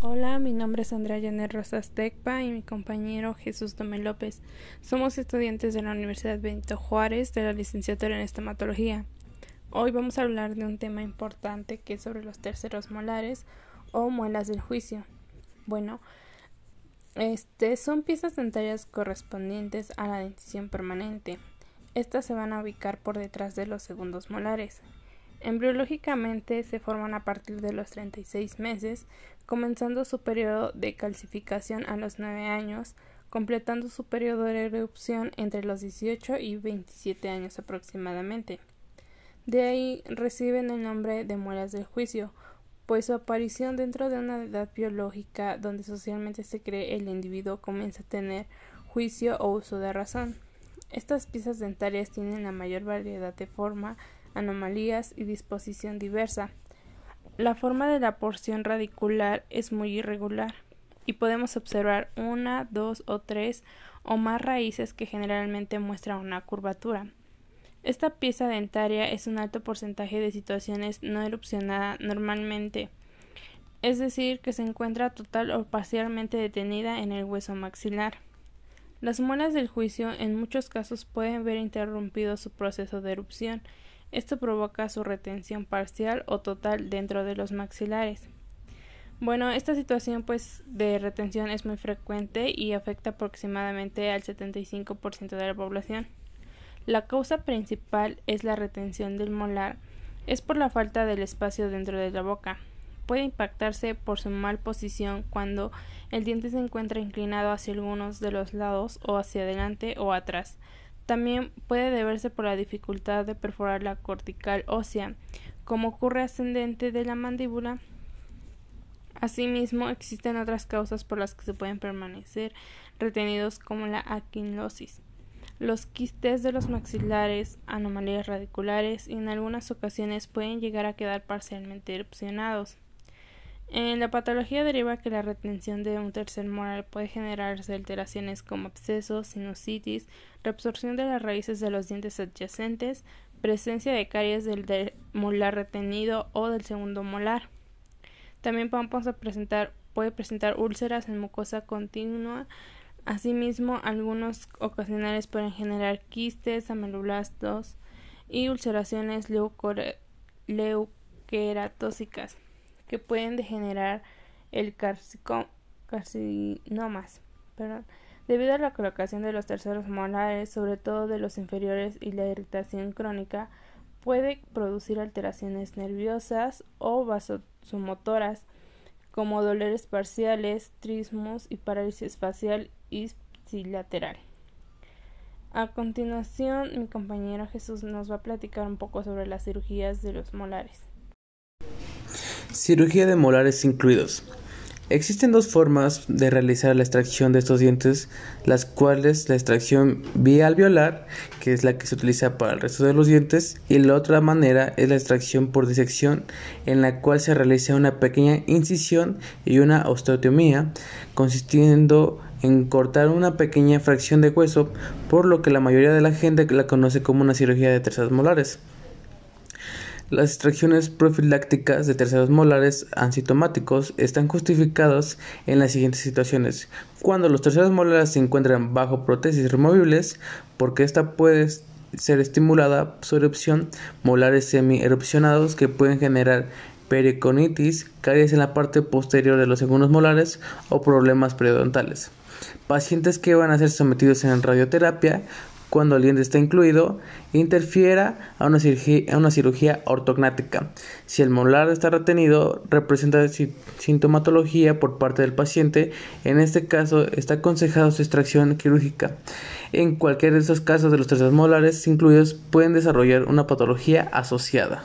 Hola, mi nombre es Andrea Janet Rosas Tecpa y mi compañero Jesús Tomé López. Somos estudiantes de la Universidad Benito Juárez de la licenciatura en estomatología. Hoy vamos a hablar de un tema importante que es sobre los terceros molares o muelas del juicio. Bueno, este son piezas dentarias correspondientes a la dentición permanente. Estas se van a ubicar por detrás de los segundos molares. Embriológicamente se forman a partir de los 36 meses, comenzando su periodo de calcificación a los 9 años, completando su periodo de erupción entre los 18 y 27 años aproximadamente. De ahí reciben el nombre de muelas del juicio, pues su aparición dentro de una edad biológica donde socialmente se cree el individuo comienza a tener juicio o uso de razón. Estas piezas dentarias tienen la mayor variedad de forma, anomalías y disposición diversa. La forma de la porción radicular es muy irregular y podemos observar una, dos o tres o más raíces que generalmente muestran una curvatura. Esta pieza dentaria es un alto porcentaje de situaciones no erupcionada normalmente, es decir, que se encuentra total o parcialmente detenida en el hueso maxilar. Las muelas del juicio en muchos casos pueden ver interrumpido su proceso de erupción esto provoca su retención parcial o total dentro de los maxilares. Bueno, esta situación pues de retención es muy frecuente y afecta aproximadamente al 75% de la población. La causa principal es la retención del molar. Es por la falta del espacio dentro de la boca. Puede impactarse por su mal posición cuando el diente se encuentra inclinado hacia algunos de los lados o hacia adelante o atrás. También puede deberse por la dificultad de perforar la cortical ósea, como ocurre ascendente de la mandíbula. Asimismo, existen otras causas por las que se pueden permanecer retenidos como la aquilosis, los quistes de los maxilares, anomalías radiculares y en algunas ocasiones pueden llegar a quedar parcialmente erupcionados. En la patología deriva que la retención de un tercer molar puede generarse alteraciones como abscesos, sinusitis, reabsorción de las raíces de los dientes adyacentes, presencia de caries del molar retenido o del segundo molar. También presentar, puede presentar úlceras en mucosa continua. Asimismo, algunos ocasionales pueden generar quistes, ameloblastos y ulceraciones leuqueratóxicas que pueden degenerar el carcinomas. Debido a la colocación de los terceros molares, sobre todo de los inferiores, y la irritación crónica, puede producir alteraciones nerviosas o vasomotoras, como dolores parciales, trismos y parálisis facial y bilateral. A continuación, mi compañero Jesús nos va a platicar un poco sobre las cirugías de los molares. Cirugía de molares incluidos. Existen dos formas de realizar la extracción de estos dientes, las cuales la extracción vía alveolar, que es la que se utiliza para el resto de los dientes, y la otra manera es la extracción por disección, en la cual se realiza una pequeña incisión y una osteotomía, consistiendo en cortar una pequeña fracción de hueso, por lo que la mayoría de la gente la conoce como una cirugía de terceras molares. Las extracciones profilácticas de terceros molares asintomáticos están justificadas en las siguientes situaciones. Cuando los terceros molares se encuentran bajo prótesis removibles, porque esta puede ser estimulada su erupción, molares semi-erupcionados que pueden generar periconitis, caries en la parte posterior de los segundos molares o problemas periodontales. Pacientes que van a ser sometidos en radioterapia cuando el diente está incluido, interfiera a una, cirugía, ortognática. Si el molar está retenido, representa sintomatología por parte del paciente. En este caso, está aconsejada su extracción quirúrgica. En cualquier de estos casos de los terceros molares incluidos pueden desarrollar una patología asociada.